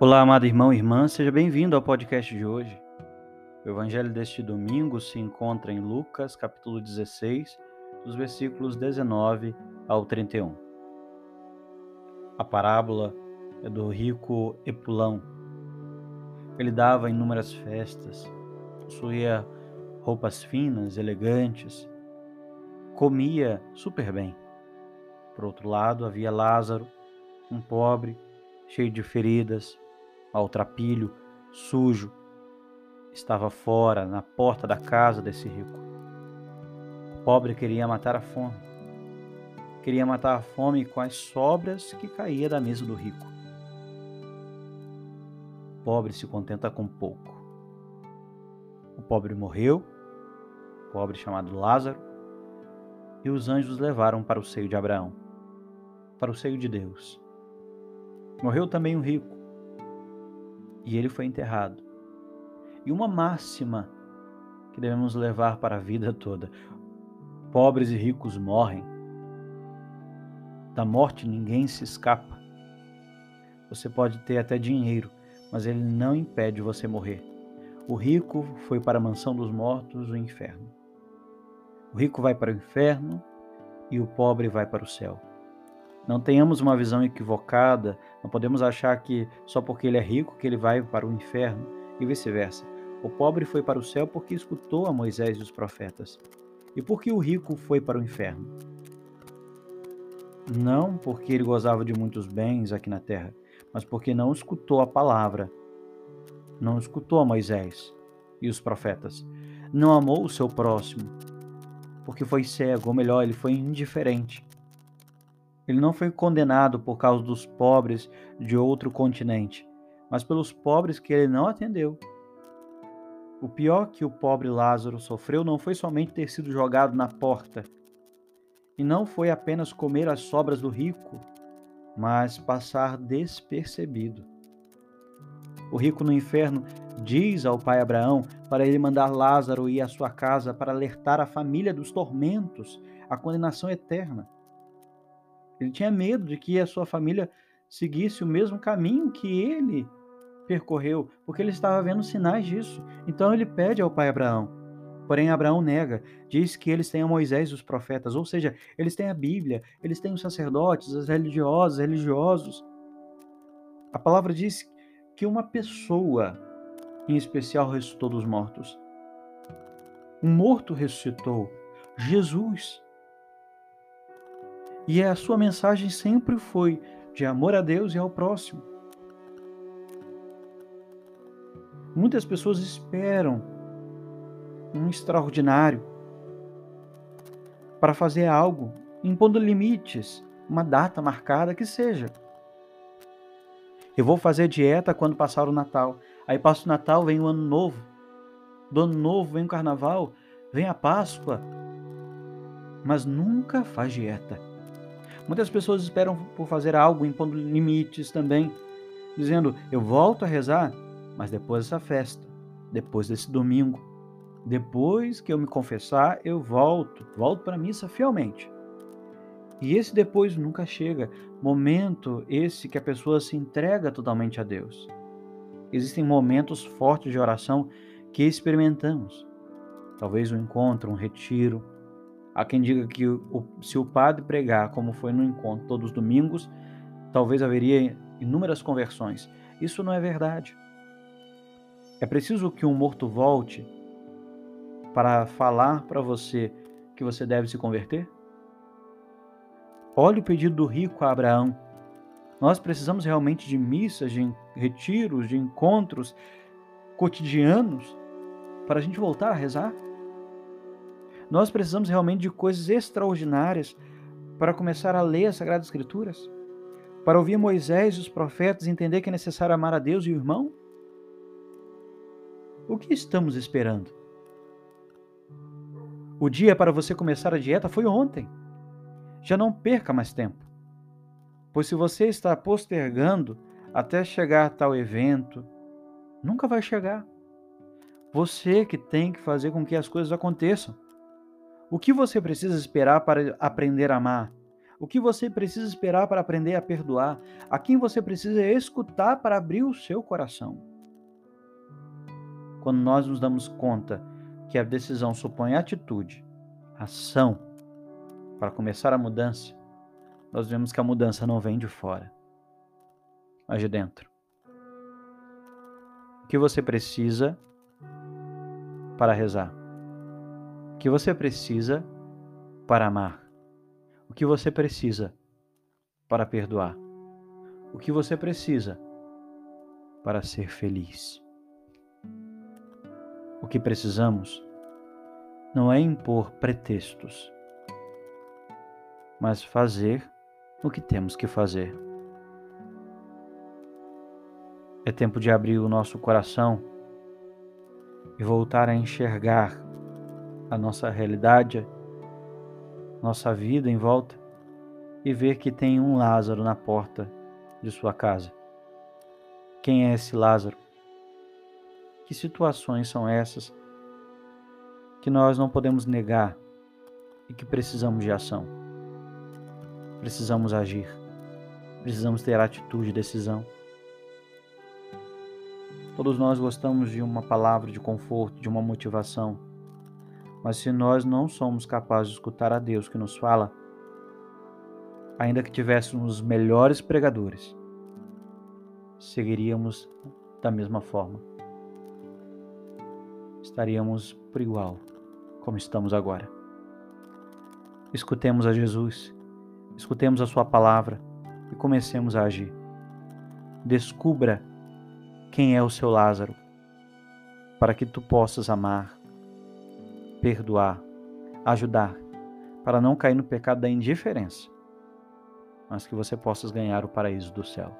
Olá, amado irmão e irmã, seja bem-vindo ao podcast de hoje. O evangelho deste domingo se encontra em Lucas, capítulo 16, dos versículos 19 ao 31. A parábola é do rico Epulão. Ele dava inúmeras festas, possuía roupas finas, elegantes, comia super bem. Por outro lado, havia Lázaro, um pobre, cheio de feridas, maltrapilho, sujo, estava fora, na porta da casa desse rico. O pobre queria matar a fome. Queria matar a fome com as sobras que caía da mesa do rico. O pobre se contenta com pouco. O pobre morreu, o pobre chamado Lázaro, e os anjos levaram para o seio de Abraão, para o seio de Deus. Morreu também o rico, e ele foi enterrado. E uma máxima que devemos levar para a vida toda: pobres e ricos morrem. Da morte ninguém se escapa. Você pode ter até dinheiro, mas ele não impede você morrer. O rico foi para a mansão dos mortos, o inferno. O rico vai para o inferno e o pobre vai para o céu. Não tenhamos uma visão equivocada, não podemos achar que só porque ele é rico que ele vai para o inferno e vice-versa. O pobre foi para o céu porque escutou a Moisés e os profetas. E por que o rico foi para o inferno? Não porque ele gozava de muitos bens aqui na terra, mas porque não escutou a palavra, não escutou a Moisés e os profetas, não amou o seu próximo, porque foi cego, ou melhor, ele foi indiferente. Ele não foi condenado por causa dos pobres de outro continente, mas pelos pobres que ele não atendeu. O pior que o pobre Lázaro sofreu não foi somente ter sido jogado na porta, e não foi apenas comer as sobras do rico, mas passar despercebido. O rico no inferno diz ao pai Abraão para ele mandar Lázaro ir à sua casa para alertar a família dos tormentos, a condenação eterna. Ele tinha medo de que a sua família seguisse o mesmo caminho que ele percorreu, porque ele estava vendo sinais disso. Então ele pede ao pai Abraão. Porém, Abraão nega, diz que eles têm a Moisés e os profetas, ou seja, eles têm a Bíblia, eles têm os sacerdotes, os religiosos, religiosos. A palavra diz que uma pessoa em especial ressuscitou dos mortos. Um morto ressuscitou, Jesus. E a sua mensagem sempre foi de amor a Deus e ao próximo. Muitas pessoas esperam um extraordinário para fazer algo, impondo limites, uma data marcada que seja. Eu vou fazer dieta quando passar o Natal. Aí passa o Natal, vem o Ano Novo. Do Ano Novo vem o Carnaval, vem a Páscoa. Mas nunca faz dieta. Muitas pessoas esperam por fazer algo, impondo limites também, dizendo: eu volto a rezar, mas depois dessa festa, depois desse domingo, depois que eu me confessar, eu volto, volto para a missa fielmente. E esse depois nunca chega, momento esse que a pessoa se entrega totalmente a Deus. Existem momentos fortes de oração que experimentamos. Talvez um encontro, um retiro, Há quem diga que o, se o padre pregar, como foi no encontro todos os domingos, talvez haveria inúmeras conversões. Isso não é verdade. É preciso que um morto volte para falar para você que você deve se converter? Olhe o pedido do rico a Abraão. Nós precisamos realmente de missas, de retiros, de encontros cotidianos para a gente voltar a rezar? Nós precisamos realmente de coisas extraordinárias para começar a ler as Sagradas Escrituras? Para ouvir Moisés e os profetas e entender que é necessário amar a Deus e o irmão? O que estamos esperando? O dia para você começar a dieta foi ontem. Já não perca mais tempo. Pois se você está postergando até chegar a tal evento, nunca vai chegar. Você que tem que fazer com que as coisas aconteçam. O que você precisa esperar para aprender a amar? O que você precisa esperar para aprender a perdoar? A quem você precisa escutar para abrir o seu coração? Quando nós nos damos conta que a decisão supõe atitude, ação, para começar a mudança, nós vemos que a mudança não vem de fora, mas de dentro. O que você precisa para rezar? Que você precisa para amar? O que você precisa para perdoar? O que você precisa para ser feliz? O que precisamos não é impor pretextos, mas fazer o que temos que fazer. É tempo de abrir o nosso coração e voltar a enxergar a nossa realidade nossa vida em volta e ver que tem um Lázaro na porta de sua casa. Quem é esse Lázaro? Que situações são essas que nós não podemos negar e que precisamos de ação? Precisamos agir, precisamos ter atitude e decisão. Todos nós gostamos de uma palavra de conforto, de uma motivação mas se nós não somos capazes de escutar a Deus que nos fala, ainda que tivéssemos os melhores pregadores, seguiríamos da mesma forma. Estaríamos por igual, como estamos agora. Escutemos a Jesus, escutemos a Sua palavra e comecemos a agir. Descubra quem é o seu Lázaro, para que tu possas amar, perdoar, ajudar, para não cair no pecado da indiferença, mas que você possa ganhar o paraíso do céu.